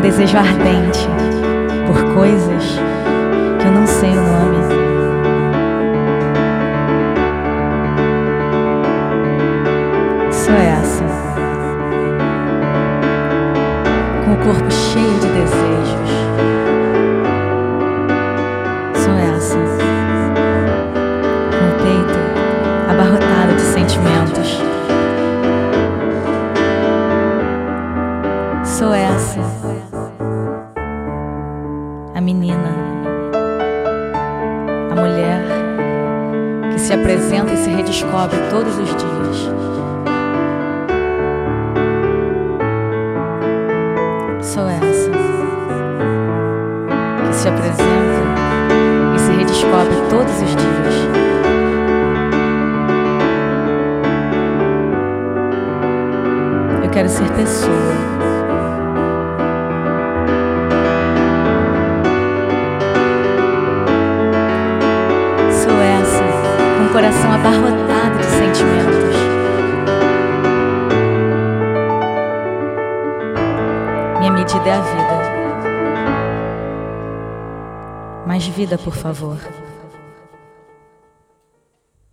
desejo ardente por coisas que eu não sei o nome. Sou essa, com o corpo cheio de desejos. Sou essa, com o peito abarrotado de sentimentos. Sou essa, a menina, a mulher que se apresenta e se redescobre todos os dias. Sou essa que se apresenta e se redescobre todos os dias. Eu quero ser pessoa. Coração abarrotado de sentimentos. Minha medida é a vida. Mais vida, por favor.